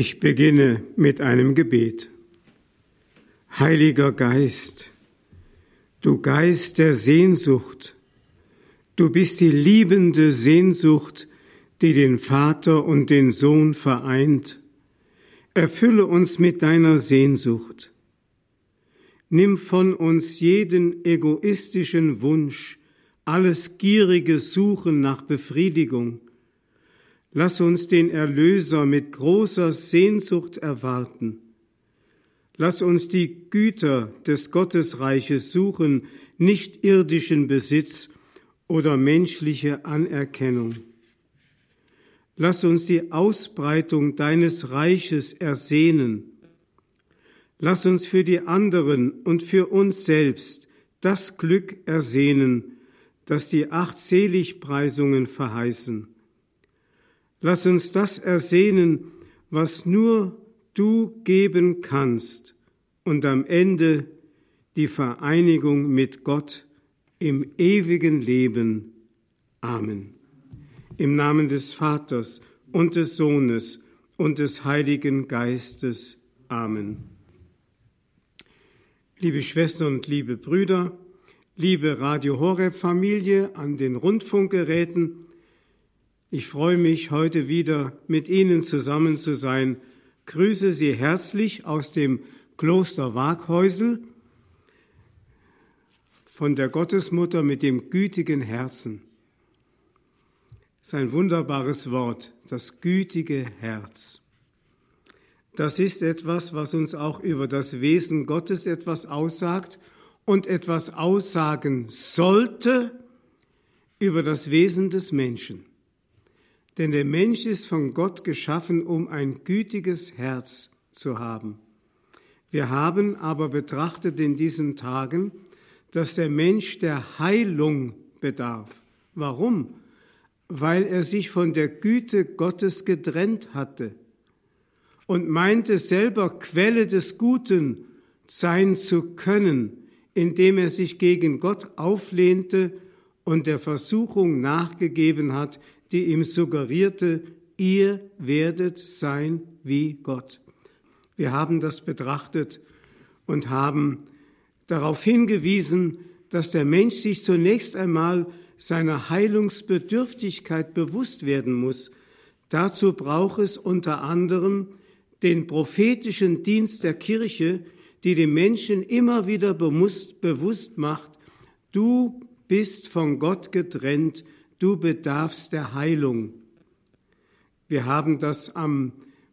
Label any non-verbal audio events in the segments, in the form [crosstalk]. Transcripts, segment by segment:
Ich beginne mit einem Gebet. Heiliger Geist, du Geist der Sehnsucht, du bist die liebende Sehnsucht, die den Vater und den Sohn vereint. Erfülle uns mit deiner Sehnsucht. Nimm von uns jeden egoistischen Wunsch, alles gierige Suchen nach Befriedigung, Lass uns den Erlöser mit großer Sehnsucht erwarten. Lass uns die Güter des Gottesreiches suchen, nicht irdischen Besitz oder menschliche Anerkennung. Lass uns die Ausbreitung deines Reiches ersehnen. Lass uns für die anderen und für uns selbst das Glück ersehnen, das die acht Seligpreisungen verheißen. Lass uns das ersehnen, was nur du geben kannst und am Ende die Vereinigung mit Gott im ewigen Leben. Amen. Im Namen des Vaters und des Sohnes und des Heiligen Geistes. Amen. Liebe Schwestern und liebe Brüder, liebe Radio Horeb Familie an den Rundfunkgeräten, ich freue mich, heute wieder mit Ihnen zusammen zu sein. Grüße Sie herzlich aus dem Kloster Waghäusel von der Gottesmutter mit dem gütigen Herzen. Das ist ein wunderbares Wort, das gütige Herz. Das ist etwas, was uns auch über das Wesen Gottes etwas aussagt und etwas aussagen sollte über das Wesen des Menschen. Denn der Mensch ist von Gott geschaffen, um ein gütiges Herz zu haben. Wir haben aber betrachtet in diesen Tagen, dass der Mensch der Heilung bedarf. Warum? Weil er sich von der Güte Gottes getrennt hatte und meinte selber Quelle des Guten sein zu können, indem er sich gegen Gott auflehnte und der Versuchung nachgegeben hat, die ihm suggerierte, ihr werdet sein wie Gott. Wir haben das betrachtet und haben darauf hingewiesen, dass der Mensch sich zunächst einmal seiner Heilungsbedürftigkeit bewusst werden muss. Dazu braucht es unter anderem den prophetischen Dienst der Kirche, die dem Menschen immer wieder bewusst macht, du bist von Gott getrennt, du bedarfst der Heilung. Wir haben das am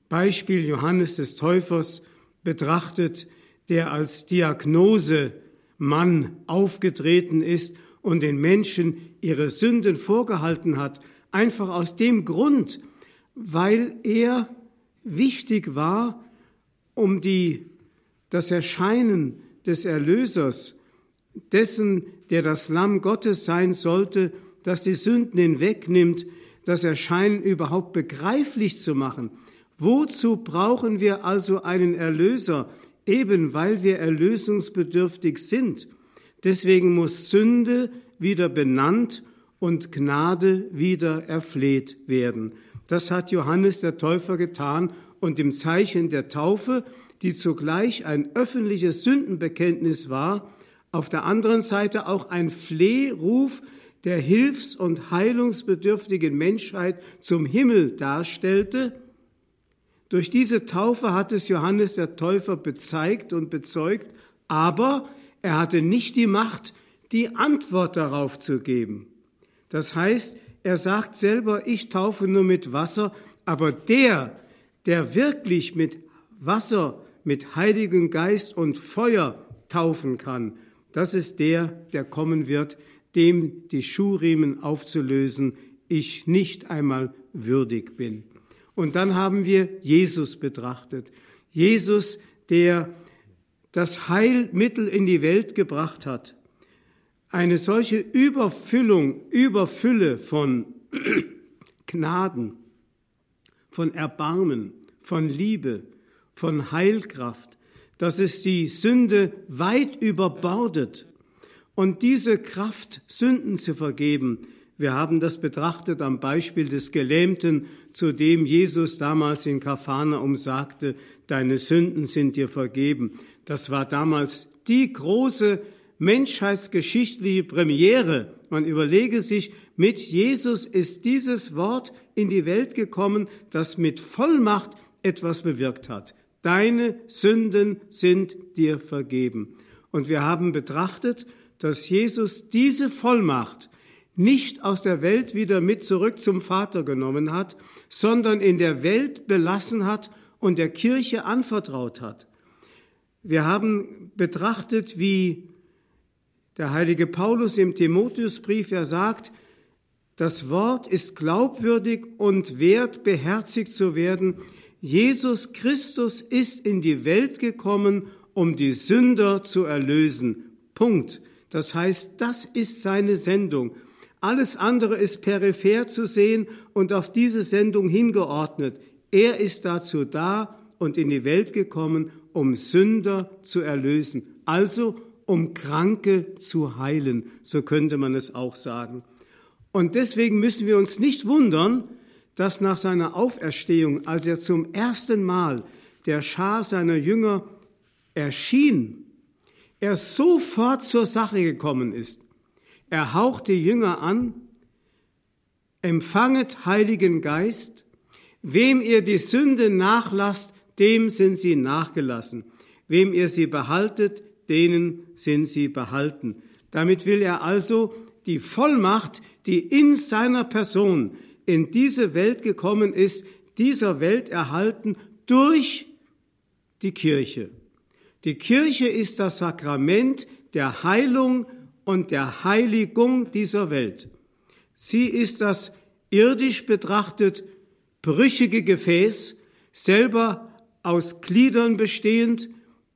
Beispiel Johannes des Täufers betrachtet, der als Diagnosemann aufgetreten ist und den Menschen ihre Sünden vorgehalten hat, einfach aus dem Grund, weil er wichtig war, um die, das Erscheinen des Erlösers, dessen, der das Lamm Gottes sein sollte, das die Sünden hinwegnimmt, das Erscheinen überhaupt begreiflich zu machen. Wozu brauchen wir also einen Erlöser? Eben weil wir erlösungsbedürftig sind. Deswegen muss Sünde wieder benannt und Gnade wieder erfleht werden. Das hat Johannes der Täufer getan und im Zeichen der Taufe, die zugleich ein öffentliches Sündenbekenntnis war, auf der anderen Seite auch ein Flehruf der hilfs- und heilungsbedürftigen Menschheit zum Himmel darstellte, durch diese Taufe hat es Johannes der Täufer bezeigt und bezeugt, aber er hatte nicht die Macht, die Antwort darauf zu geben. Das heißt, er sagt selber, ich taufe nur mit Wasser, aber der, der wirklich mit Wasser, mit Heiligen Geist und Feuer taufen kann, das ist der, der kommen wird, dem die Schuhriemen aufzulösen, ich nicht einmal würdig bin. Und dann haben wir Jesus betrachtet. Jesus, der das Heilmittel in die Welt gebracht hat. Eine solche Überfüllung, Überfülle von [clears throat] Gnaden, von Erbarmen, von Liebe, von Heilkraft, dass es die Sünde weit überbordet und diese Kraft, Sünden zu vergeben, Wir haben das betrachtet am Beispiel des Gelähmten, zu dem Jesus damals in Kapharnaum sagte, deine Sünden sind dir vergeben. Das war damals die große menschheitsgeschichtliche Premiere. Man überlege sich, mit Jesus ist dieses Wort in die Welt gekommen, das mit Vollmacht etwas bewirkt hat. Deine Sünden sind dir vergeben. Und wir haben betrachtet, dass Jesus diese Vollmacht nicht aus der Welt wieder mit zurück zum Vater genommen hat, sondern in der Welt belassen hat und der Kirche anvertraut hat. Wir haben betrachtet, wie der heilige Paulus im Timotheusbrief, er sagt, das Wort ist glaubwürdig und wert, beherzigt zu werden. Jesus Christus ist in die Welt gekommen, um die Sünder zu erlösen. Punkt. Das heißt, das ist seine Sendung. Alles andere ist peripher zu sehen und auf diese Sendung hingeordnet. Er ist dazu da und in die Welt gekommen, um Sünder zu erlösen. Also um Kranke zu heilen, so könnte man es auch sagen. Und deswegen müssen wir uns nicht wundern, dass nach seiner Auferstehung, als er zum ersten Mal der Schar seiner Jünger erschien, er sofort zur Sache gekommen ist. Er haucht die Jünger an, empfanget Heiligen Geist, wem ihr die Sünde nachlasst, dem sind sie nachgelassen, wem ihr sie behaltet, denen sind sie behalten. Damit will er also die Vollmacht, die in seiner Person in diese Welt gekommen ist, dieser Welt erhalten durch die Kirche. Die Kirche ist das Sakrament der Heilung und der Heiligung dieser Welt. Sie ist das irdisch betrachtet brüchige Gefäß, selber aus Gliedern bestehend,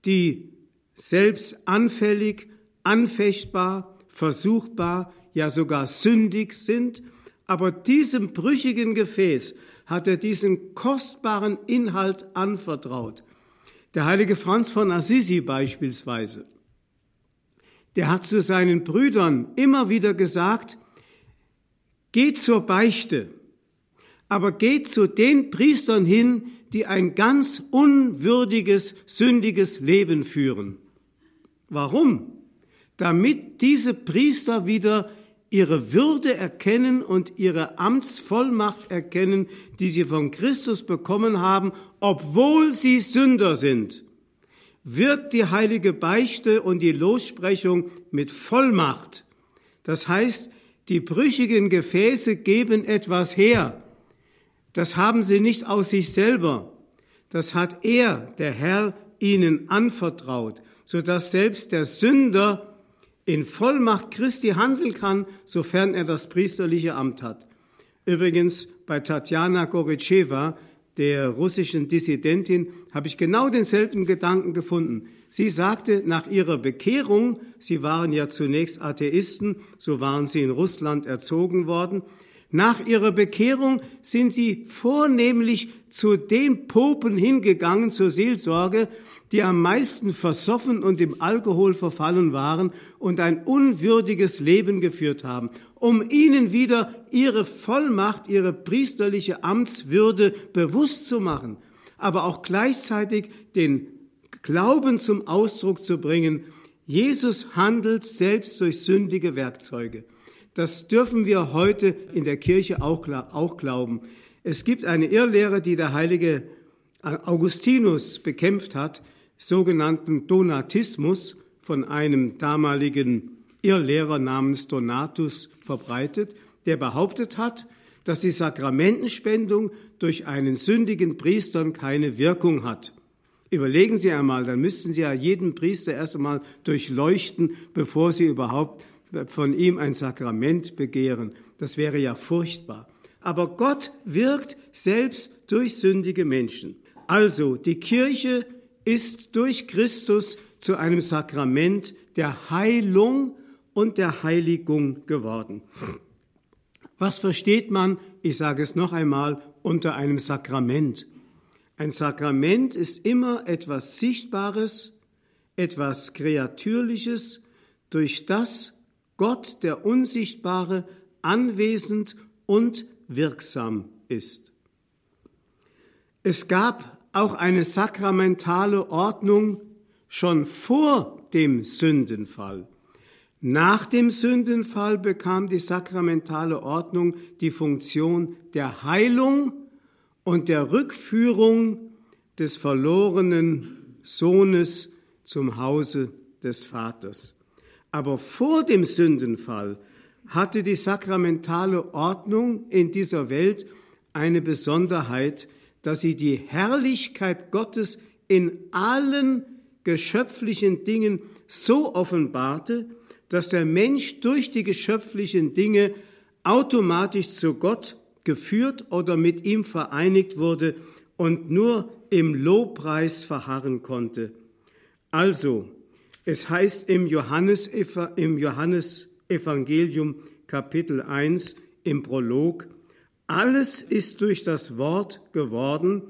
die selbst anfällig, anfechtbar, versuchbar, ja sogar sündig sind, aber diesem brüchigen Gefäß hat er diesen kostbaren Inhalt anvertraut. Der heilige Franz von Assisi beispielsweise, der hat zu seinen Brüdern immer wieder gesagt, geht zur Beichte, aber geht zu den Priestern hin, die ein ganz unwürdiges, sündiges Leben führen. Warum? Damit diese Priester wieder ihre Würde erkennen und ihre Amtsvollmacht erkennen, die sie von Christus bekommen haben, obwohl sie Sünder sind, wirkt die heilige Beichte und die Lossprechung mit Vollmacht. Das heißt, die brüchigen Gefäße geben etwas her. Das haben sie nicht aus sich selber. Das hat er, der Herr, ihnen anvertraut sodass selbst der Sünder in Vollmacht Christi handeln kann, sofern er das priesterliche Amt hat. Übrigens bei Tatjana Goritscheva, der russischen Dissidentin, habe ich genau denselben Gedanken gefunden. Sie sagte nach ihrer Bekehrung, sie waren ja zunächst Atheisten, so waren sie in Russland erzogen worden, nach ihrer Bekehrung sind sie vornehmlich zu den Popen hingegangen zur Seelsorge, die am meisten versoffen und im Alkohol verfallen waren und ein unwürdiges Leben geführt haben, um ihnen wieder ihre Vollmacht, ihre priesterliche Amtswürde bewusst zu machen, aber auch gleichzeitig den Glauben zum Ausdruck zu bringen, Jesus handelt selbst durch sündige Werkzeuge. Das dürfen wir heute in der Kirche auch, auch glauben. Es gibt eine Irrlehre, die der heilige Augustinus bekämpft hat, sogenannten Donatismus von einem damaligen Irrlehrer namens Donatus verbreitet, der behauptet hat, dass die Sakramentenspendung durch einen sündigen Priestern keine Wirkung hat. Überlegen Sie einmal, dann müssten Sie ja jeden Priester erst einmal durchleuchten, bevor Sie überhaupt von ihm ein Sakrament begehren. Das wäre ja furchtbar. Aber Gott wirkt selbst durch sündige Menschen. Also die Kirche ist durch Christus zu einem Sakrament der Heilung und der Heiligung geworden. Was versteht man, ich sage es noch einmal, unter einem Sakrament? Ein Sakrament ist immer etwas Sichtbares, etwas Kreatürliches, durch das Gott, der Unsichtbare, anwesend und wirksam ist. Es gab auch eine sakramentale Ordnung schon vor dem Sündenfall. Nach dem Sündenfall bekam die sakramentale Ordnung die Funktion der Heilung und der Rückführung des verlorenen Sohnes zum Hause des Vaters. Aber vor dem Sündenfall hatte die sakramentale Ordnung in dieser Welt eine Besonderheit, dass sie die Herrlichkeit Gottes in allen geschöpflichen Dingen so offenbarte, dass der Mensch durch die geschöpflichen Dinge automatisch zu Gott geführt oder mit ihm vereinigt wurde und nur im Lobpreis verharren konnte. Also, es heißt im Johannes, im Johannes Evangelium Kapitel 1 im Prolog, alles ist durch das Wort geworden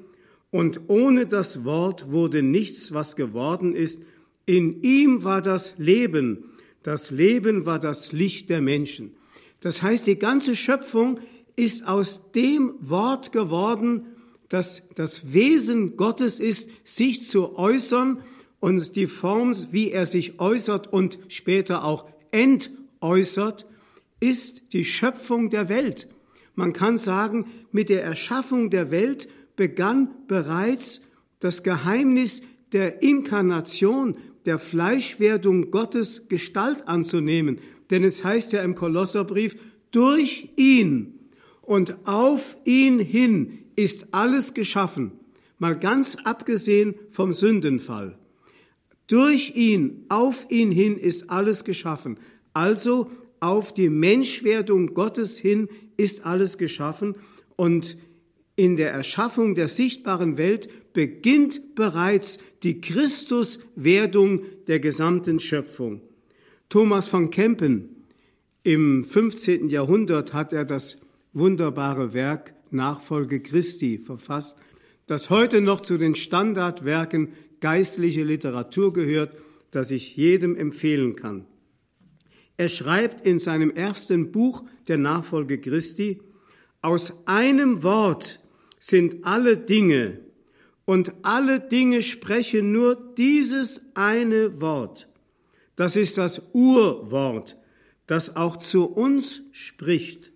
und ohne das Wort wurde nichts, was geworden ist. In ihm war das Leben das Leben war das Licht der Menschen. Das heißt, die ganze Schöpfung ist aus dem Wort geworden, das das Wesen Gottes ist, sich zu äußern und die Form, wie er sich äußert und später auch entäußert, ist die Schöpfung der Welt. Man kann sagen, mit der Erschaffung der Welt begann bereits das Geheimnis der Inkarnation, der Fleischwerdung Gottes Gestalt anzunehmen. Denn es heißt ja im Kolosserbrief, durch ihn und auf ihn hin ist alles geschaffen, mal ganz abgesehen vom Sündenfall. Durch ihn, auf ihn hin ist alles geschaffen. Also auf die Menschwerdung Gottes hin ist alles geschaffen und in der Erschaffung der sichtbaren Welt beginnt bereits die Christuswerdung der gesamten Schöpfung. Thomas von Kempen im 15. Jahrhundert hat er das wunderbare Werk Nachfolge Christi verfasst, das heute noch zu den Standardwerken geistliche Literatur gehört, das ich jedem empfehlen kann. Er schreibt in seinem ersten Buch der Nachfolge Christi, aus einem Wort sind alle Dinge und alle Dinge sprechen nur dieses eine Wort. Das ist das Urwort, das auch zu uns spricht.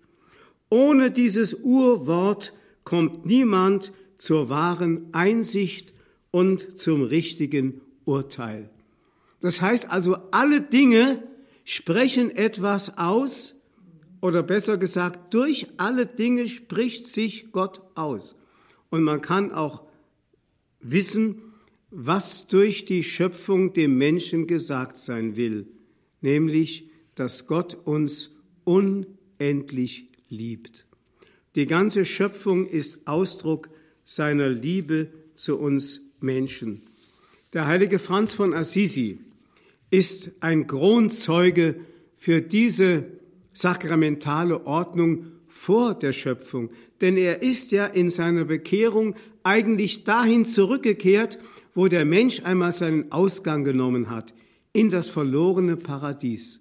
Ohne dieses Urwort kommt niemand zur wahren Einsicht und zum richtigen Urteil. Das heißt also, alle Dinge sprechen etwas aus, oder besser gesagt, durch alle Dinge spricht sich Gott aus. Und man kann auch wissen, was durch die Schöpfung dem Menschen gesagt sein will, nämlich, dass Gott uns unendlich liebt. Die ganze Schöpfung ist Ausdruck seiner Liebe zu uns Menschen. Der heilige Franz von Assisi ist ein Kronzeuge für diese sakramentale Ordnung vor der Schöpfung. Denn er ist ja in seiner Bekehrung eigentlich dahin zurückgekehrt, wo der Mensch einmal seinen Ausgang genommen hat, in das verlorene Paradies.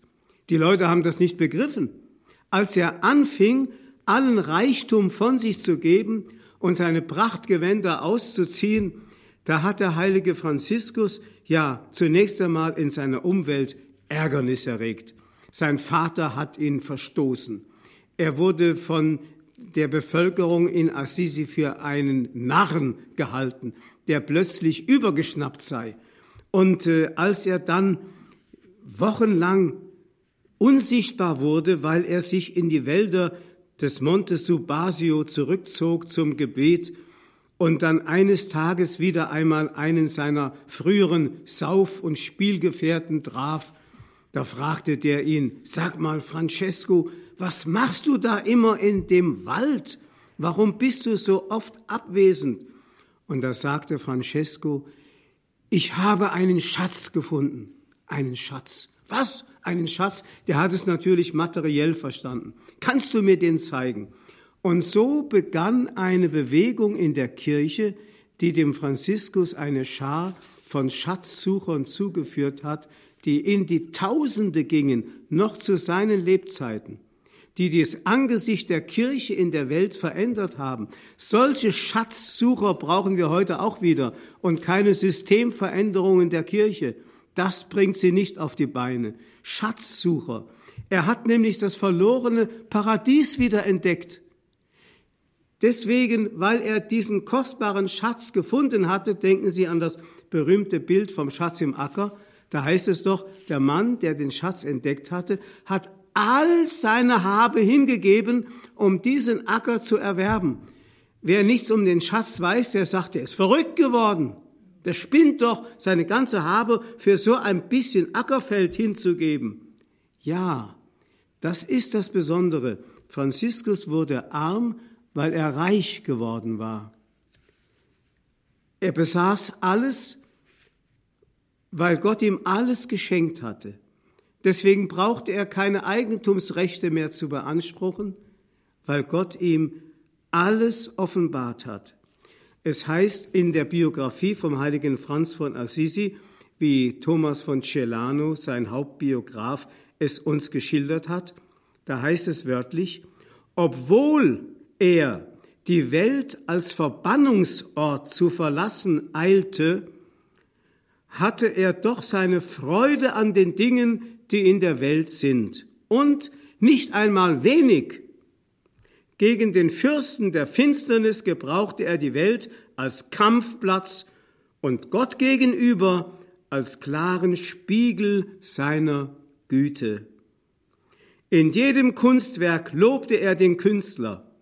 Die Leute haben das nicht begriffen. Als er anfing, allen Reichtum von sich zu geben und seine Prachtgewänder auszuziehen, da hat der heilige Franziskus ja zunächst einmal in seiner Umwelt Ärgernis erregt. Sein Vater hat ihn verstoßen. Er wurde von der Bevölkerung in Assisi für einen Narren gehalten, der plötzlich übergeschnappt sei. Und äh, als er dann wochenlang unsichtbar wurde, weil er sich in die Wälder des Monte Subasio zurückzog zum Gebet und dann eines Tages wieder einmal einen seiner früheren Sauf- und Spielgefährten traf, da fragte der ihn, sag mal, Francesco, was machst du da immer in dem Wald? Warum bist du so oft abwesend? Und da sagte Francesco, ich habe einen Schatz gefunden. Einen Schatz. Was? Einen Schatz? Der hat es natürlich materiell verstanden. Kannst du mir den zeigen? Und so begann eine Bewegung in der Kirche, die dem Franziskus eine Schar von Schatzsuchern zugeführt hat, die in die Tausende gingen, noch zu seinen Lebzeiten. die das Angesicht der Kirche in der Welt verändert haben. Solche Schatzsucher brauchen wir heute auch wieder und keine Systemveränderungen der Kirche. Das bringt sie nicht auf die Beine. Schatzsucher. Er hat nämlich das verlorene Paradies wieder entdeckt. Deswegen, weil er diesen kostbaren Schatz gefunden hatte, denken Sie an das berühmte Bild vom Schatz im Acker. Da heißt es doch, der Mann, der den Schatz entdeckt hatte, hat all seine Habe hingegeben, um diesen Acker zu erwerben. Wer nichts um den Schatz weiß, der sagt, er ist verrückt geworden. Der spinnt doch, seine ganze Habe für so ein bisschen Ackerfeld hinzugeben. Ja, das ist das Besondere. Franziskus wurde arm, weil er reich geworden war. Er besaß alles, weil Gott ihm alles geschenkt hatte. Deswegen brauchte er keine Eigentumsrechte mehr zu beanspruchen, weil Gott ihm alles offenbart hat. Es heißt in der Biografie vom heiligen Franz von Assisi, wie Thomas von Celano, sein Hauptbiograf, es uns geschildert hat, da heißt es wörtlich, obwohl er die Welt als Verbannungsort zu verlassen eilte, hatte er doch seine Freude an den Dingen, die in der Welt sind. Und nicht einmal wenig. Gegen den Fürsten der Finsternis gebrauchte er die Welt als Kampfplatz und Gott gegenüber als klaren Spiegel seiner Güte. In jedem Kunstwerk lobte er den Künstler.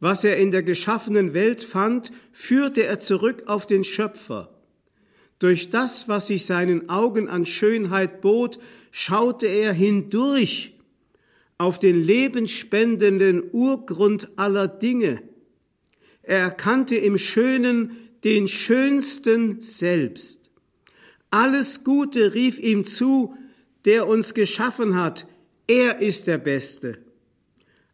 Was er in der geschaffenen Welt fand, führte er zurück auf den Schöpfer. Durch das, was sich seinen Augen an Schönheit bot, schaute er hindurch auf den lebensspendenden Urgrund aller Dinge. Er erkannte im Schönen den Schönsten selbst. Alles Gute rief ihm zu, der uns geschaffen hat. Er ist der Beste.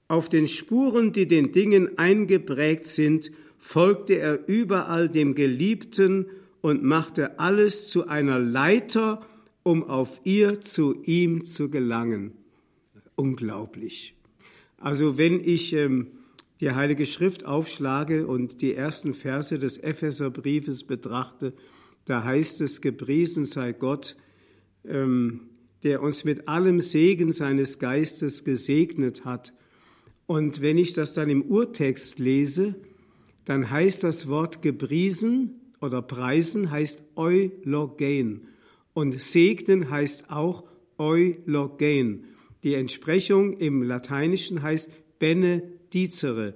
Auf den Spuren, die den Dingen eingeprägt sind, folgte er überall dem Geliebten und machte alles zu einer Leiter um auf ihr zu ihm zu gelangen. Unglaublich. Also wenn ich ähm, die Heilige Schrift aufschlage und die ersten Verse des Epheserbriefes betrachte, da heißt es, gepriesen sei Gott, ähm, der uns mit allem Segen seines Geistes gesegnet hat. Und wenn ich das dann im Urtext lese, dann heißt das Wort gepriesen oder preisen heißt eulogen. Und segnen heißt auch eulogen. Die Entsprechung im Lateinischen heißt benedicere.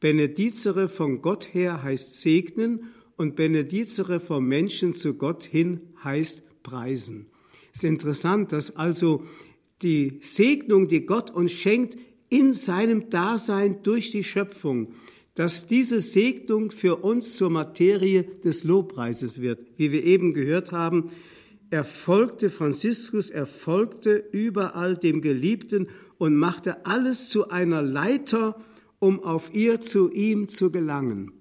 Benedicere von Gott her heißt segnen und benedicere vom Menschen zu Gott hin heißt preisen. Es ist interessant, dass also die Segnung, die Gott uns schenkt, in seinem Dasein durch die Schöpfung, dass diese Segnung für uns zur Materie des Lobpreises wird. Wie wir eben gehört haben, er folgte Franziskus, er folgte überall dem Geliebten und machte alles zu einer Leiter, um auf ihr zu ihm zu gelangen.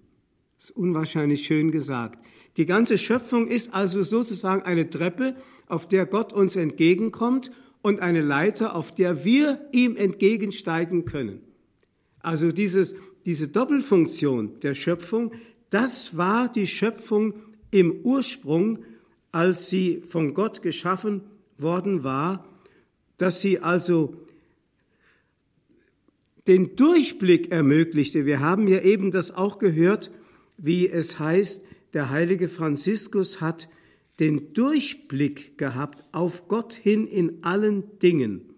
Das ist unwahrscheinlich schön gesagt. Die ganze Schöpfung ist also sozusagen eine Treppe, auf der Gott uns entgegenkommt und eine Leiter, auf der wir ihm entgegensteigen können. Also dieses, diese Doppelfunktion der Schöpfung, das war die Schöpfung im Ursprung, als sie von Gott geschaffen worden war, dass sie also den Durchblick ermöglichte. Wir haben ja eben das auch gehört, wie es heißt, der heilige Franziskus hat den Durchblick gehabt auf Gott hin in allen Dingen.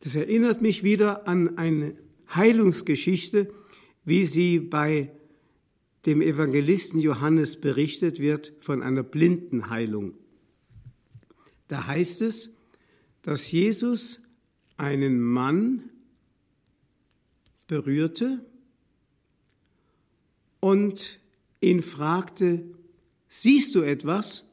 Das erinnert mich wieder an eine Heilungsgeschichte, wie sie bei dem Evangelisten Johannes berichtet wird von einer Blindenheilung. Da heißt es, dass Jesus einen Mann berührte und ihn fragte, siehst du etwas?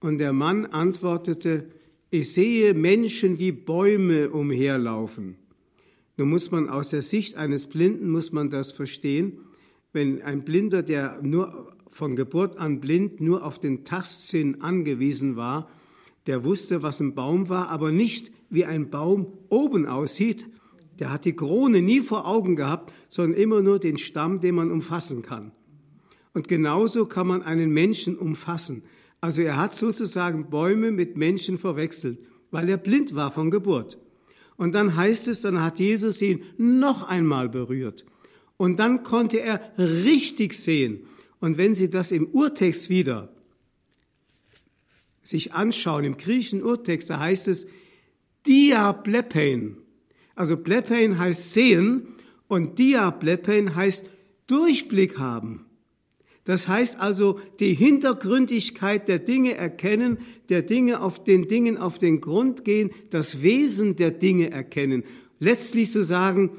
Und der Mann antwortete, ich sehe Menschen wie Bäume umherlaufen. Nun muss man aus der Sicht eines Blinden, muss man das verstehen, wenn ein Blinder, der nur von Geburt an blind nur auf den Tastsinn angewiesen war, der wusste, was ein Baum war, aber nicht wie ein Baum oben aussieht. Der hat die Krone nie vor Augen gehabt, sondern immer nur den Stamm, den man umfassen kann. Und genauso kann man einen Menschen umfassen. Also er hat sozusagen Bäume mit Menschen verwechselt, weil er blind war von Geburt. Und dann heißt es, dann hat Jesus ihn noch einmal berührt. Und dann konnte er richtig sehen. Und wenn Sie das im Urtext wieder sich anschauen, im griechischen Urtext, da heißt es Diablepein. Also Blepein heißt sehen und Diablepein heißt Durchblick haben. Das heißt also die Hintergründigkeit der Dinge erkennen, der Dinge auf den Dingen auf den Grund gehen, das Wesen der Dinge erkennen. Letztlich zu sagen,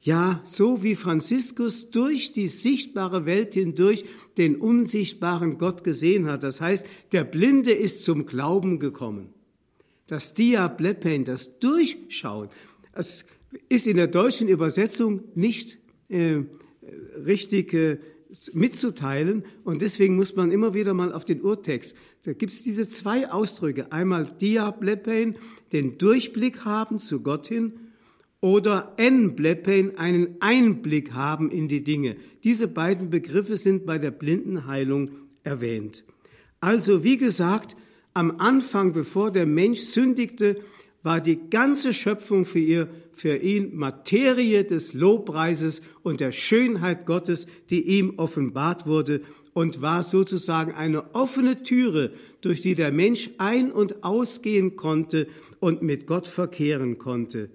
ja, so wie Franziskus durch die sichtbare Welt hindurch den unsichtbaren Gott gesehen hat. Das heißt, der Blinde ist zum Glauben gekommen. Das Diablepen, das Durchschauen, das ist in der deutschen Übersetzung nicht äh, richtig äh, mitzuteilen. Und deswegen muss man immer wieder mal auf den Urtext. Da gibt es diese zwei Ausdrücke. Einmal Diablepein, den Durchblick haben zu Gott hin, oder Enblepein, einen Einblick haben in die Dinge. Diese beiden Begriffe sind bei der Blindenheilung erwähnt. Also, wie gesagt, am Anfang, bevor der Mensch sündigte, war die ganze Schöpfung für, ihr, für ihn Materie des Lobpreises und der Schönheit Gottes, die ihm offenbart wurde und war sozusagen eine offene Türe, durch die der Mensch ein- und ausgehen konnte und mit Gott verkehren konnte.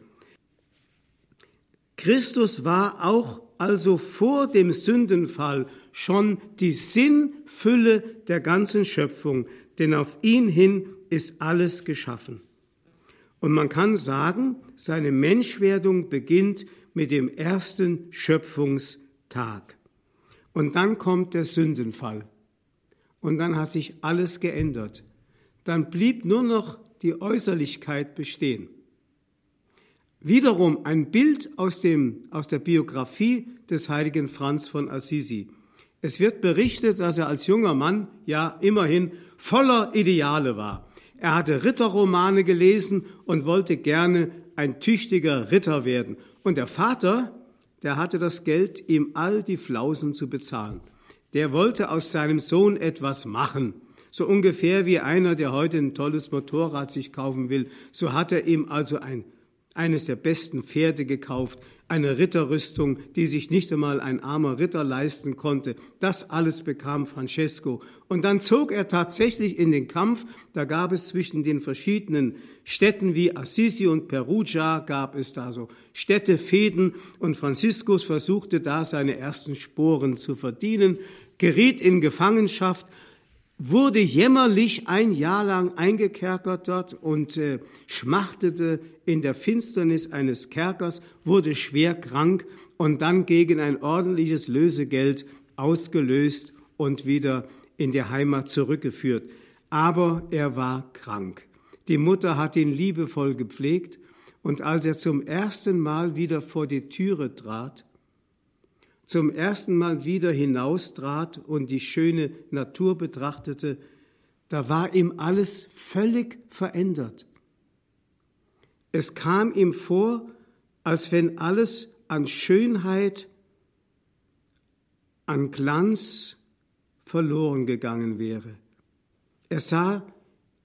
Christus war auch also vor dem Sündenfall schon die Sinnfülle der ganzen Schöpfung, denn auf ihn hin ist alles geschaffen. Und man kann sagen, seine Menschwerdung beginnt mit dem ersten Schöpfungstag. Und dann kommt der Sündenfall. Und dann hat sich alles geändert. Dann blieb nur noch die Äußerlichkeit bestehen. Wiederum ein Bild aus, dem, aus der Biografie des heiligen Franz von Assisi. Es wird berichtet, dass er als junger Mann ja immerhin voller Ideale war. Er hatte Ritterromane gelesen und wollte gerne ein tüchtiger Ritter werden. Und der Vater, der hatte das Geld, ihm all die Flausen zu bezahlen. Der wollte aus seinem Sohn etwas machen. So ungefähr wie einer, der heute ein tolles Motorrad sich kaufen will. So hat er ihm also ein eines der besten Pferde gekauft, eine Ritterrüstung, die sich nicht einmal ein armer Ritter leisten konnte. Das alles bekam Francesco. Und dann zog er tatsächlich in den Kampf. Da gab es zwischen den verschiedenen Städten wie Assisi und Perugia, gab es da so Städtefäden. Und Franziskus versuchte da seine ersten Sporen zu verdienen, geriet in Gefangenschaft wurde jämmerlich ein Jahr lang eingekerkert dort und äh, schmachtete in der Finsternis eines Kerkers, wurde schwer krank und dann gegen ein ordentliches Lösegeld ausgelöst und wieder in die Heimat zurückgeführt. Aber er war krank. Die Mutter hat ihn liebevoll gepflegt und als er zum ersten Mal wieder vor die Türe trat, zum ersten Mal wieder hinaustrat und die schöne Natur betrachtete, da war ihm alles völlig verändert. Es kam ihm vor, als wenn alles an Schönheit, an Glanz verloren gegangen wäre. Er sah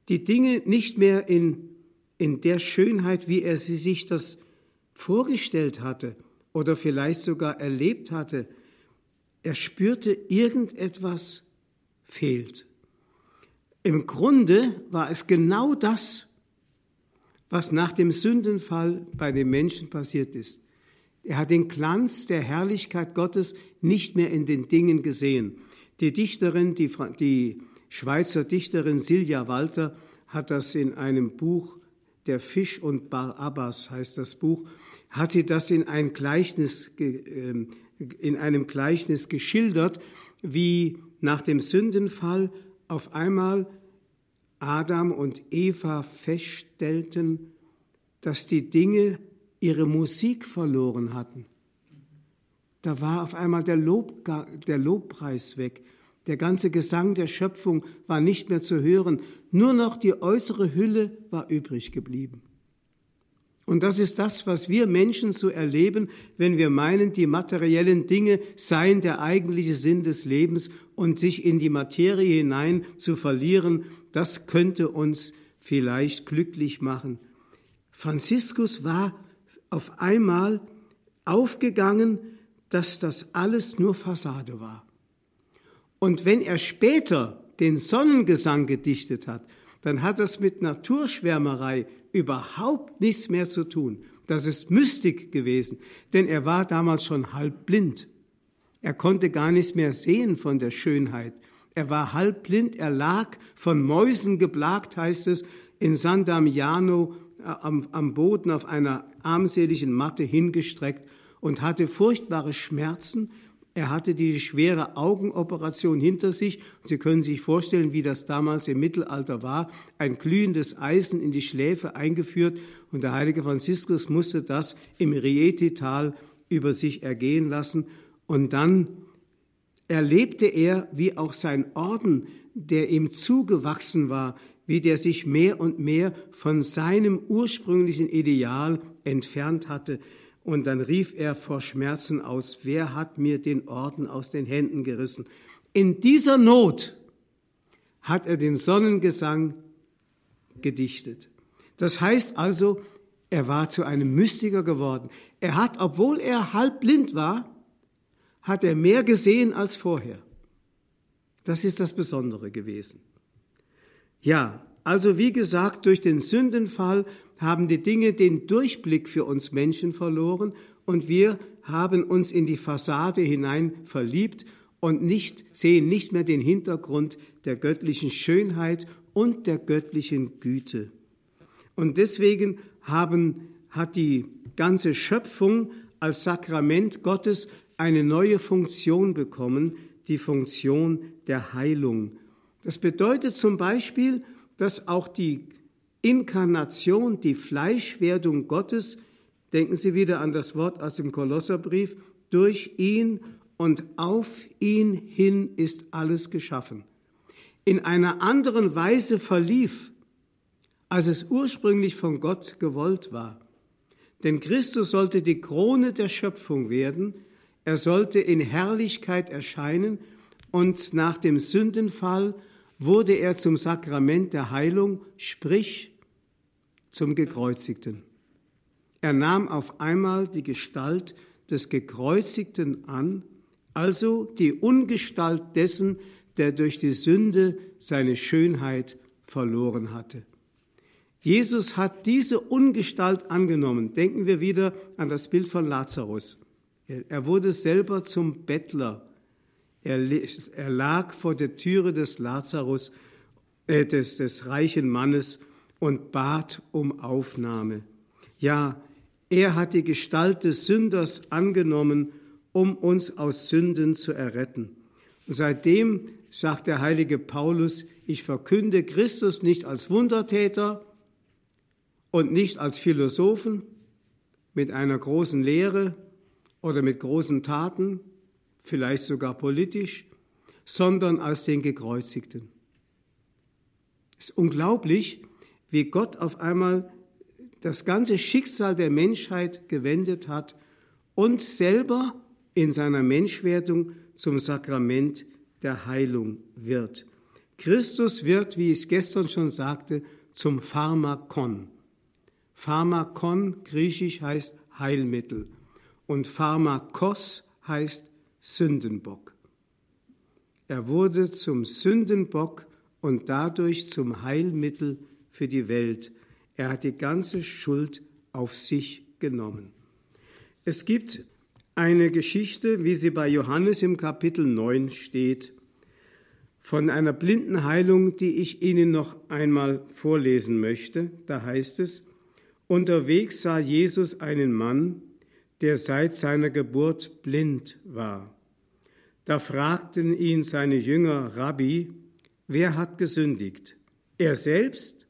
die Dinge nicht mehr in, in der Schönheit, wie er sie sich das vorgestellt hatte oder vielleicht sogar erlebt hatte, er spürte, irgendetwas fehlt. Im Grunde war es genau das, was nach dem Sündenfall bei den Menschen passiert ist. Er hat den Glanz der Herrlichkeit Gottes nicht mehr in den Dingen gesehen. Die Dichterin, die, die Schweizer Dichterin Silja Walter hat das in einem Buch, Der Fisch und Barabbas heißt das Buch, hat sie das in, ein Gleichnis, ähm, in einem Gleichnis geschildert, wie nach dem Sündenfall auf einmal Adam und Eva feststellten, dass die Dinge ihre Musik verloren hatten. Da war auf einmal der, Lob, der Lobpreis weg. Der ganze Gesang der Schöpfung war nicht mehr zu hören, nur noch die äußere Hülle war übrig geblieben. Und das ist das, was wir Menschen so erleben, wenn wir meinen, die materiellen Dinge seien der eigentliche Sinn des Lebens und sich in die Materie hinein zu verlieren, das könnte uns vielleicht glücklich machen. Franziskus war auf einmal aufgegangen, dass das alles nur Fassade war. Und wenn er später den Sonnengesang gedichtet hat, dann hat das mit Naturschwärmerei überhaupt nichts mehr zu tun. Das ist Mystik gewesen, denn er war damals schon halb blind. Er konnte gar nichts mehr sehen von der Schönheit. Er war halb blind, er lag von Mäusen geplagt, heißt es, in San Damiano äh, am, am Boden auf einer armseligen Matte hingestreckt und hatte furchtbare Schmerzen, er hatte diese schwere Augenoperation hinter sich. Sie können sich vorstellen, wie das damals im Mittelalter war. Ein glühendes Eisen in die Schläfe eingeführt. Und der heilige Franziskus musste das im Rieti-Tal über sich ergehen lassen. Und dann erlebte er, wie auch sein Orden, der ihm zugewachsen war, wie der sich mehr und mehr von seinem ursprünglichen Ideal entfernt hatte. Und dann rief er vor Schmerzen aus, wer hat mir den Orden aus den Händen gerissen? In dieser Not hat er den Sonnengesang gedichtet. Das heißt also, er war zu einem Mystiker geworden. Er hat, obwohl er halb blind war, hat er mehr gesehen als vorher. Das ist das Besondere gewesen. Ja, also wie gesagt, durch den Sündenfall haben die Dinge den Durchblick für uns Menschen verloren und wir haben uns in die Fassade hinein verliebt und nicht, sehen nicht mehr den Hintergrund der göttlichen Schönheit und der göttlichen Güte. Und deswegen haben, hat die ganze Schöpfung als Sakrament Gottes eine neue Funktion bekommen, die Funktion der Heilung. Das bedeutet zum Beispiel, dass auch die Inkarnation, die Fleischwerdung Gottes, denken Sie wieder an das Wort aus dem Kolosserbrief, durch ihn und auf ihn hin ist alles geschaffen, in einer anderen Weise verlief, als es ursprünglich von Gott gewollt war. Denn Christus sollte die Krone der Schöpfung werden, er sollte in Herrlichkeit erscheinen. Und nach dem Sündenfall wurde er zum Sakrament der Heilung, sprich zum Gekreuzigten. Er nahm auf einmal die Gestalt des Gekreuzigten an, also die Ungestalt dessen, der durch die Sünde seine Schönheit verloren hatte. Jesus hat diese Ungestalt angenommen. Denken wir wieder an das Bild von Lazarus. Er wurde selber zum Bettler. Er, lag vor der Türe des Lazarus, äh, des, des reichen Mannes und bat um Aufnahme. Ja, er hat die Gestalt des Sünders angenommen, um uns aus Sünden zu erretten. Seitdem sagt der heilige Paulus, ich verkünde Christus nicht als Wundertäter und nicht als Philosophen mit einer großen Lehre oder mit großen Taten, vielleicht sogar politisch, sondern als den Gekreuzigten. Es ist unglaublich, wie Gott auf einmal das ganze Schicksal der Menschheit gewendet hat und selber in seiner Menschwerdung zum Sakrament der Heilung wird. Christus wird, wie ich es gestern schon sagte, zum Pharmakon. Pharmakon griechisch heißt Heilmittel und Pharmakos heißt Sündenbock. Er wurde zum Sündenbock und dadurch zum Heilmittel für die Welt. Er hat die ganze Schuld auf sich genommen. Es gibt eine Geschichte, wie sie bei Johannes im Kapitel 9 steht, von einer Blindenheilung, die ich Ihnen noch einmal vorlesen möchte. Da heißt es, unterwegs sah Jesus einen Mann, der seit seiner Geburt blind war. Da fragten ihn seine Jünger, Rabbi, wer hat gesündigt? Er selbst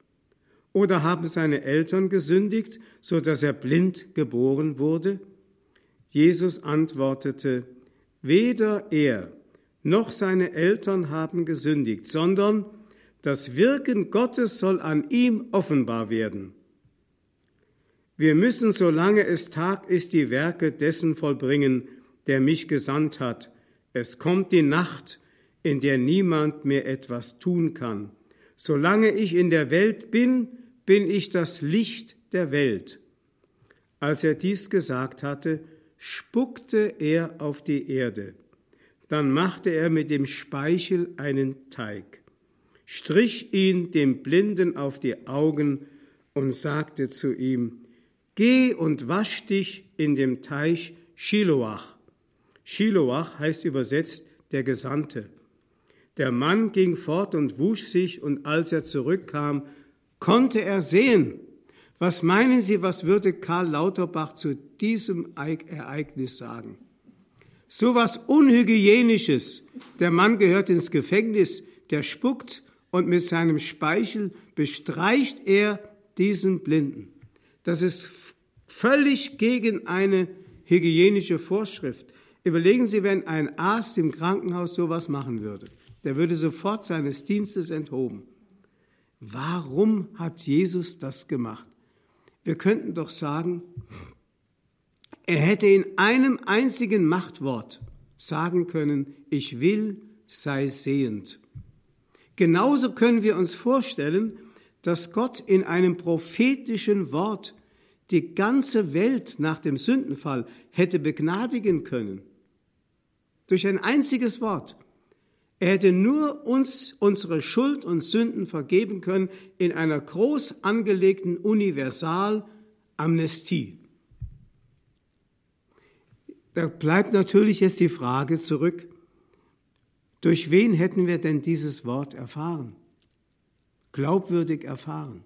oder haben seine Eltern gesündigt, so dass er blind geboren wurde? Jesus antwortete, weder er noch seine Eltern haben gesündigt, sondern das Wirken Gottes soll an ihm offenbar werden. Wir müssen, solange es Tag ist, die Werke dessen vollbringen, der mich gesandt hat. Es kommt die Nacht, in der niemand mehr etwas tun kann. Solange ich in der Welt bin, bin ich das Licht der Welt. Als er dies gesagt hatte, spuckte er auf die Erde. Dann machte er mit dem Speichel einen Teig, strich ihn dem Blinden auf die Augen und sagte zu ihm, Geh und wasch dich in dem Teich Shiloach. Shiloach heißt übersetzt der Gesandte. Der Mann ging fort und wusch sich, und als er zurückkam, konnte er sehen. Was meinen Sie, was würde Karl Lauterbach zu diesem Ereignis sagen? So was Unhygienisches. Der Mann gehört ins Gefängnis, der spuckt und mit seinem Speichel bestreicht er diesen Blinden. Das ist völlig gegen eine hygienische Vorschrift. Überlegen Sie, wenn ein Arzt im Krankenhaus sowas machen würde. Der würde sofort seines Dienstes enthoben. Warum hat Jesus das gemacht? Wir könnten doch sagen, er hätte in einem einzigen Machtwort sagen können, ich will, sei sehend. Genauso können wir uns vorstellen, dass Gott in einem prophetischen Wort die ganze Welt nach dem Sündenfall hätte begnadigen können. Durch ein einziges Wort. Er hätte nur uns unsere Schuld und Sünden vergeben können in einer groß angelegten Universalamnestie. Da bleibt natürlich jetzt die Frage zurück, durch wen hätten wir denn dieses Wort erfahren? Glaubwürdig erfahren.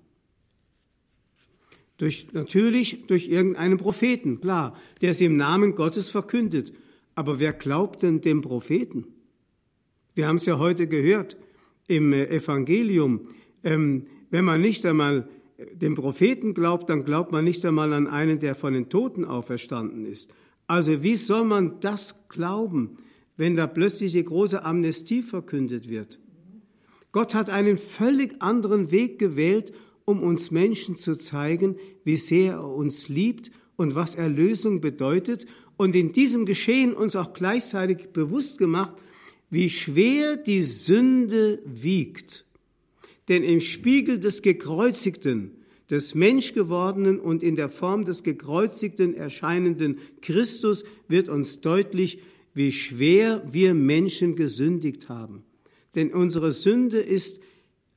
Durch, natürlich durch irgendeinen Propheten, klar, der sie im Namen Gottes verkündet. Aber wer glaubt denn dem Propheten? Wir haben es ja heute gehört im äh, Evangelium. Ähm, wenn man nicht einmal äh, dem Propheten glaubt, dann glaubt man nicht einmal an einen, der von den Toten auferstanden ist. Also wie soll man das glauben, wenn da plötzlich die große Amnestie verkündet wird? Gott hat einen völlig anderen Weg gewählt, um uns Menschen zu zeigen, wie sehr er uns liebt und was Erlösung bedeutet und in diesem Geschehen uns auch gleichzeitig bewusst gemacht, wie schwer die Sünde wiegt. Denn im Spiegel des Gekreuzigten, des Menschgewordenen und in der Form des Gekreuzigten erscheinenden Christus wird uns deutlich, wie schwer wir Menschen gesündigt haben. Denn unsere Sünde ist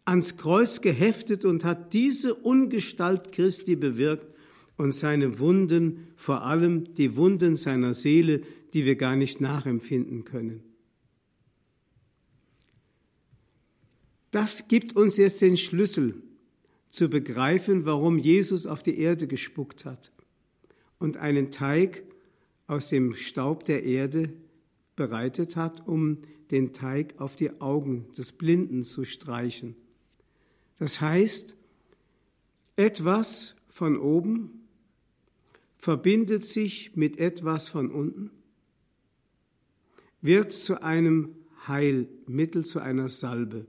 ans Kreuz geheftet und hat diese Ungestalt Christi bewirkt und seine Wunden, vor allem die Wunden seiner Seele, die wir gar nicht nachempfinden können. Das gibt uns jetzt den Schlüssel zu begreifen, warum Jesus auf die Erde gespuckt hat und einen Teig aus dem Staub der Erde bereitet hat, um den Teig auf die Augen des Blinden zu streichen. Das heißt, etwas von oben verbindet sich mit etwas von unten, wird zu einem Heilmittel, zu einer Salbe.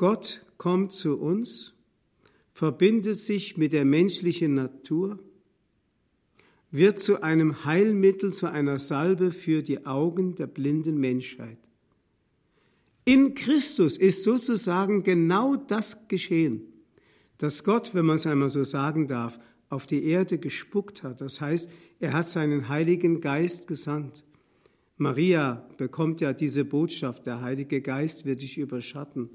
Gott kommt zu uns, verbindet sich mit der menschlichen Natur, wird zu einem Heilmittel, zu einer Salbe für die Augen der blinden Menschheit. In Christus ist sozusagen genau das geschehen, dass Gott, wenn man es einmal so sagen darf, auf die Erde gespuckt hat. Das heißt, er hat seinen Heiligen Geist gesandt. Maria bekommt ja diese Botschaft, der Heilige Geist wird dich überschatten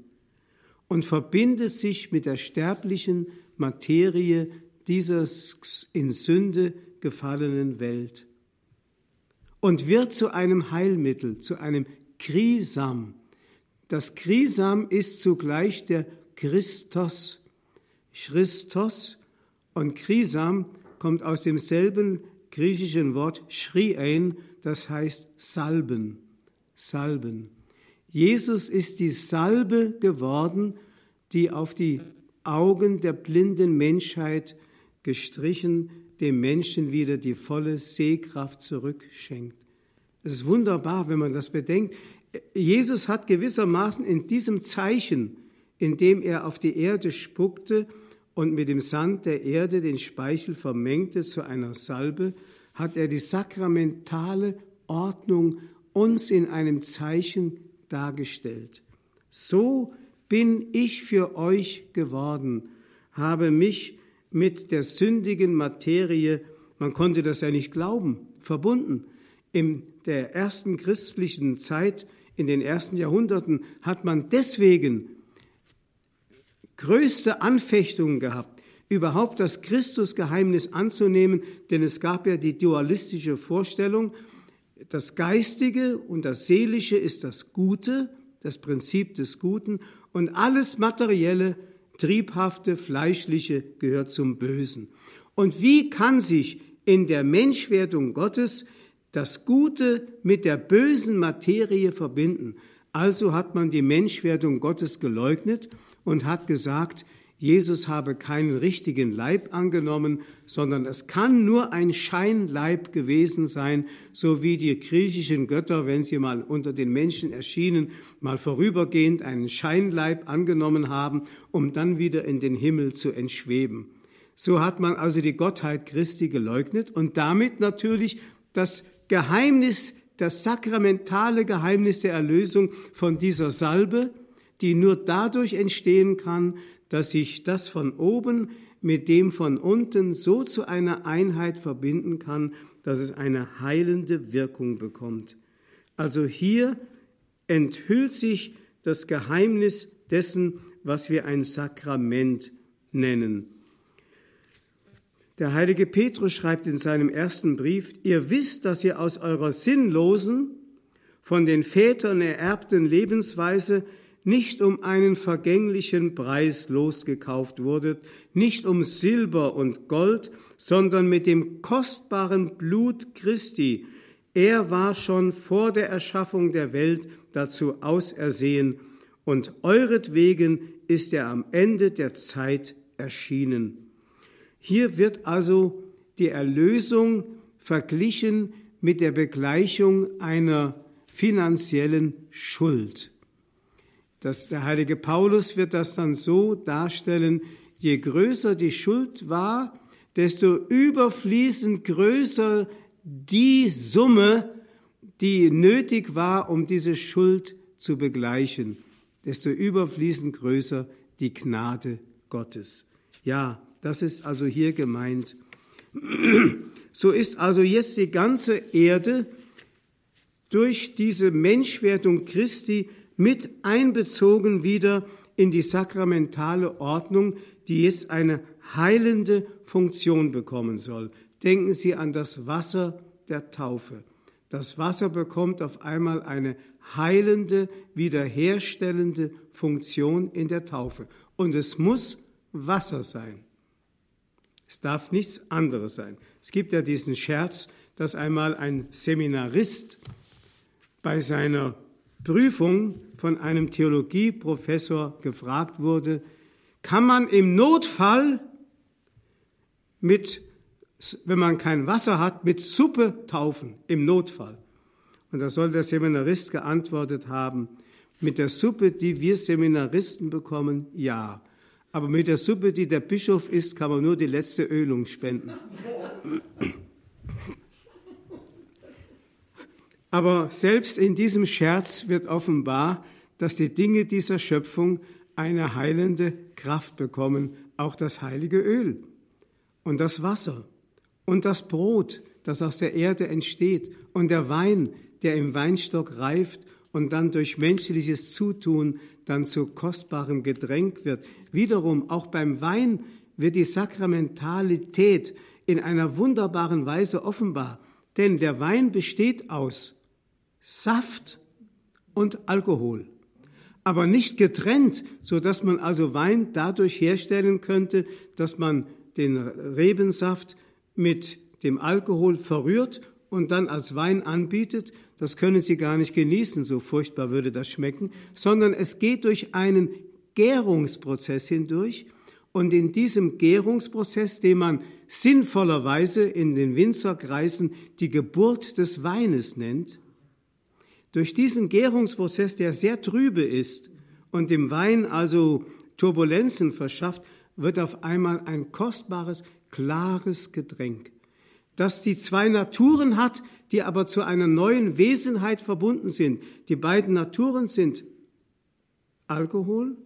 und verbindet sich mit der sterblichen Materie dieser in Sünde gefallenen Welt und wird zu einem Heilmittel, zu einem Krisam, das Krisam ist zugleich der Christos. Christos und Krisam kommt aus demselben griechischen Wort Shriein, das heißt Salben. Salben. Jesus ist die Salbe geworden, die auf die Augen der blinden Menschheit gestrichen dem Menschen wieder die volle Sehkraft zurückschenkt. Es ist wunderbar, wenn man das bedenkt. Jesus hat gewissermaßen in diesem Zeichen, in dem er auf die Erde spuckte und mit dem Sand der Erde den Speichel vermengte zu einer Salbe, hat er die sakramentale Ordnung uns in einem Zeichen dargestellt. So bin ich für euch geworden, habe mich mit der sündigen Materie, man konnte das ja nicht glauben, verbunden. In der ersten christlichen Zeit, in den ersten Jahrhunderten, hat man deswegen größte Anfechtungen gehabt, überhaupt das Christusgeheimnis anzunehmen, denn es gab ja die dualistische Vorstellung, das Geistige und das Seelische ist das Gute, das Prinzip des Guten, und alles Materielle, Triebhafte, Fleischliche gehört zum Bösen. Und wie kann sich in der Menschwerdung Gottes das Gute mit der bösen Materie verbinden? Also hat man die Menschwerdung Gottes geleugnet und hat gesagt, Jesus habe keinen richtigen Leib angenommen, sondern es kann nur ein Scheinleib gewesen sein, so wie die griechischen Götter, wenn sie mal unter den Menschen erschienen, mal vorübergehend einen Scheinleib angenommen haben, um dann wieder in den Himmel zu entschweben. So hat man also die Gottheit Christi geleugnet und damit natürlich das Geheimnis, das sakramentale Geheimnis der Erlösung von dieser Salbe, die nur dadurch entstehen kann, dass sich das von oben mit dem von unten so zu einer Einheit verbinden kann, dass es eine heilende Wirkung bekommt. Also hier enthüllt sich das Geheimnis dessen, was wir ein Sakrament nennen. Der heilige Petrus schreibt in seinem ersten Brief, ihr wisst, dass ihr aus eurer sinnlosen, von den Vätern ererbten Lebensweise nicht um einen vergänglichen Preis losgekauft wurdet, nicht um Silber und Gold, sondern mit dem kostbaren Blut Christi. Er war schon vor der Erschaffung der Welt dazu ausersehen, und euretwegen ist er am Ende der Zeit erschienen. Hier wird also die Erlösung verglichen mit der Begleichung einer finanziellen Schuld. Das, der heilige Paulus wird das dann so darstellen, je größer die Schuld war, desto überfließend größer die Summe, die nötig war, um diese Schuld zu begleichen, desto überfließend größer die Gnade Gottes. Ja, das ist also hier gemeint. [clears throat] So ist also jetzt die ganze Erde durch diese Menschwerdung Christi mit einbezogen wieder in die sakramentale Ordnung, die jetzt eine heilende Funktion bekommen soll. Denken Sie an das Wasser der Taufe. Das Wasser bekommt auf einmal eine heilende, wiederherstellende Funktion in der Taufe. Und es muss Wasser sein. Es darf nichts anderes sein. Es gibt ja diesen Scherz, dass einmal ein Seminarist bei seiner Prüfung von einem Theologieprofessor gefragt wurde, kann man im Notfall mit, wenn man kein Wasser hat, mit Suppe taufen, im Notfall. Und da soll der Seminarist geantwortet haben, mit der Suppe, die wir Seminaristen bekommen, ja. Aber mit der Suppe, die der Bischof isst, kann man nur die letzte Ölung spenden. Aber selbst in diesem Scherz wird offenbar, dass die Dinge dieser Schöpfung eine heilende Kraft bekommen, auch das heilige Öl und das Wasser und das Brot, das aus der Erde entsteht und der Wein, der im Weinstock reift und dann durch menschliches Zutun dann zu kostbarem Getränk wird. Wiederum, auch beim Wein wird die Sakramentalität in einer wunderbaren Weise offenbar, denn der Wein besteht aus Saft und Alkohol, aber nicht getrennt, so dass man also Wein dadurch herstellen könnte, dass man den Rebensaft mit dem Alkohol verrührt und dann als Wein anbietet, das können Sie gar nicht genießen, so furchtbar würde das schmecken, sondern es geht durch einen Gärungsprozess hindurch. Und in diesem Gärungsprozess, den man sinnvollerweise in den Winzerkreisen die Geburt des Weines nennt, Durch diesen Gärungsprozess, der sehr trübe ist und dem Wein also Turbulenzen verschafft, wird auf einmal ein kostbares, klares Getränk, das die zwei Naturen hat, die aber zu einer neuen Wesenheit verbunden sind. Die beiden Naturen sind Alkohol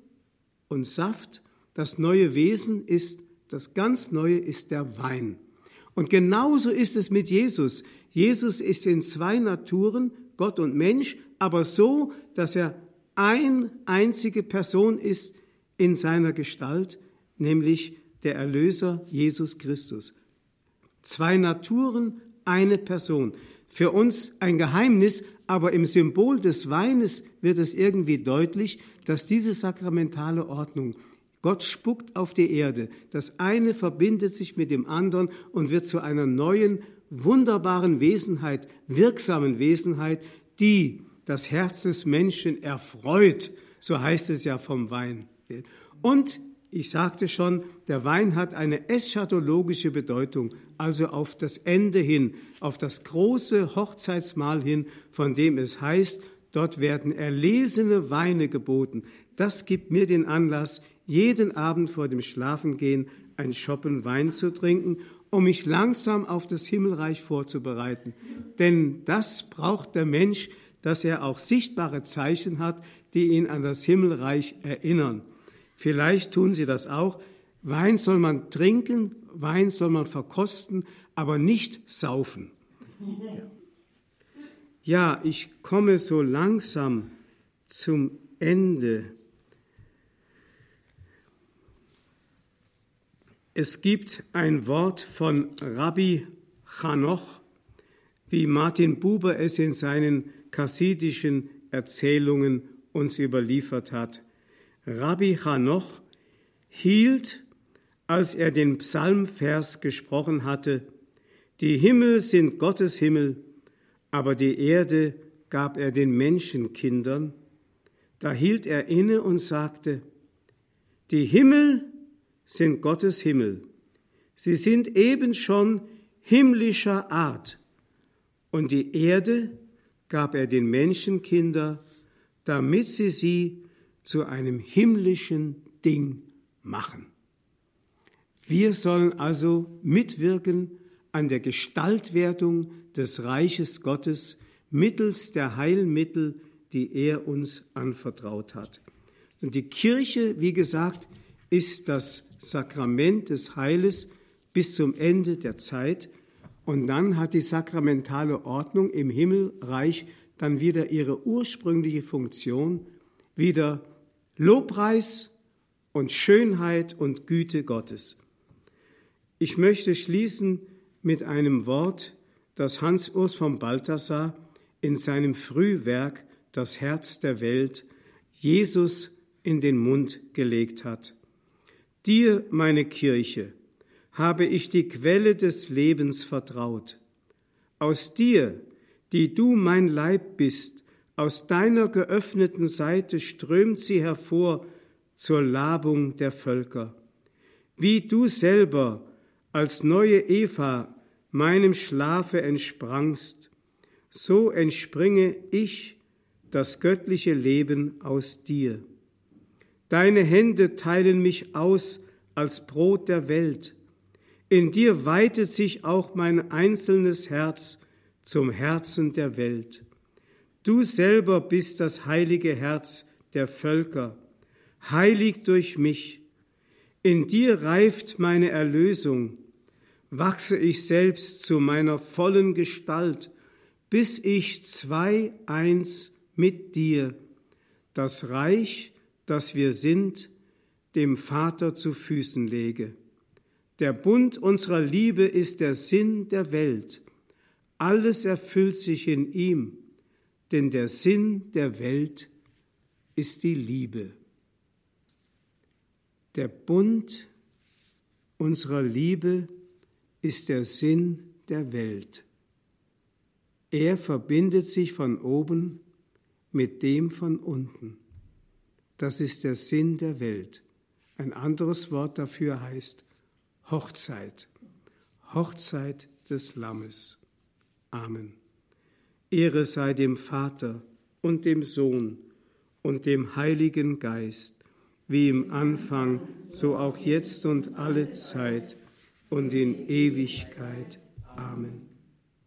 und Saft. Das neue Wesen ist, das ganz Neue ist der Wein. Und genauso ist es mit Jesus. Jesus ist in zwei Naturen, Gott und Mensch, aber so, dass er ein einzige Person ist in seiner Gestalt, nämlich der Erlöser Jesus Christus. Zwei Naturen, eine Person. Für uns ein Geheimnis, aber im Symbol des Weines wird es irgendwie deutlich, dass diese sakramentale Ordnung Gott spuckt auf die Erde. Das eine verbindet sich mit dem anderen und wird zu einer neuen, wunderbaren Wesenheit, wirksamen Wesenheit, die das Herz des Menschen erfreut. So heißt es ja vom Wein. Und ich sagte schon, der Wein hat eine eschatologische Bedeutung, also auf das Ende hin, auf das große Hochzeitsmahl hin, von dem es heißt, dort werden erlesene Weine geboten. Das gibt mir den Anlass, jeden Abend vor dem Schlafengehen ein Schoppen Wein zu trinken, um mich langsam auf das Himmelreich vorzubereiten. Denn das braucht der Mensch, dass er auch sichtbare Zeichen hat, die ihn an das Himmelreich erinnern. Vielleicht tun Sie das auch. Wein soll man trinken, Wein soll man verkosten, aber nicht saufen. Ja, ich komme so langsam zum Ende. Es gibt ein Wort von Rabbi Chanoch, wie Martin Buber es in seinen chassidischen Erzählungen uns überliefert hat. Rabbi Hanoch hielt, als er den Psalmvers gesprochen hatte, die Himmel sind Gottes Himmel, aber die Erde gab er den Menschenkindern. Da hielt er inne und sagte, die Himmel sind Gottes Himmel, sie sind eben schon himmlischer Art, und die Erde gab er den Menschenkinder, damit sie sie zu einem himmlischen Ding machen. Wir sollen also mitwirken an der Gestaltwerdung des Reiches Gottes mittels der Heilmittel, die er uns anvertraut hat. Und die Kirche, wie gesagt, ist das Sakrament des Heiles bis zum Ende der Zeit. Und dann hat die sakramentale Ordnung im Himmelreich dann wieder ihre ursprüngliche Funktion, wieder Lobpreis und Schönheit und Güte Gottes. Ich möchte schließen mit einem Wort, das Hans Urs von Balthasar in seinem Frühwerk Das Herz der Welt Jesus in den Mund gelegt hat. Dir, meine Kirche, habe ich die Quelle des Lebens vertraut. Aus dir, die du mein Leib bist, aus deiner geöffneten Seite strömt sie hervor zur Labung der Völker. Wie du selber als neue Eva meinem Schlafe entsprangst, so entspringe ich das göttliche Leben aus dir. Deine Hände teilen mich aus als Brot der Welt. In dir weitet sich auch mein einzelnes Herz zum Herzen der Welt. Du selber bist das heilige Herz der Völker, heilig durch mich. In dir reift meine Erlösung, wachse ich selbst zu meiner vollen Gestalt, bis ich zwei eins mit dir, das Reich, das wir sind, dem Vater zu Füßen lege. Der Bund unserer Liebe ist der Sinn der Welt. Alles erfüllt sich in ihm denn der Sinn der Welt ist die Liebe. Der Bund unserer Liebe ist der Sinn der Welt. Er verbindet sich von oben mit dem von unten. Das ist der Sinn der Welt. Ein anderes Wort dafür heißt Hochzeit. Hochzeit des Lammes. Amen. Ehre sei dem Vater und dem Sohn und dem Heiligen Geist, wie im Anfang, so auch jetzt und alle Zeit und in Ewigkeit. Amen.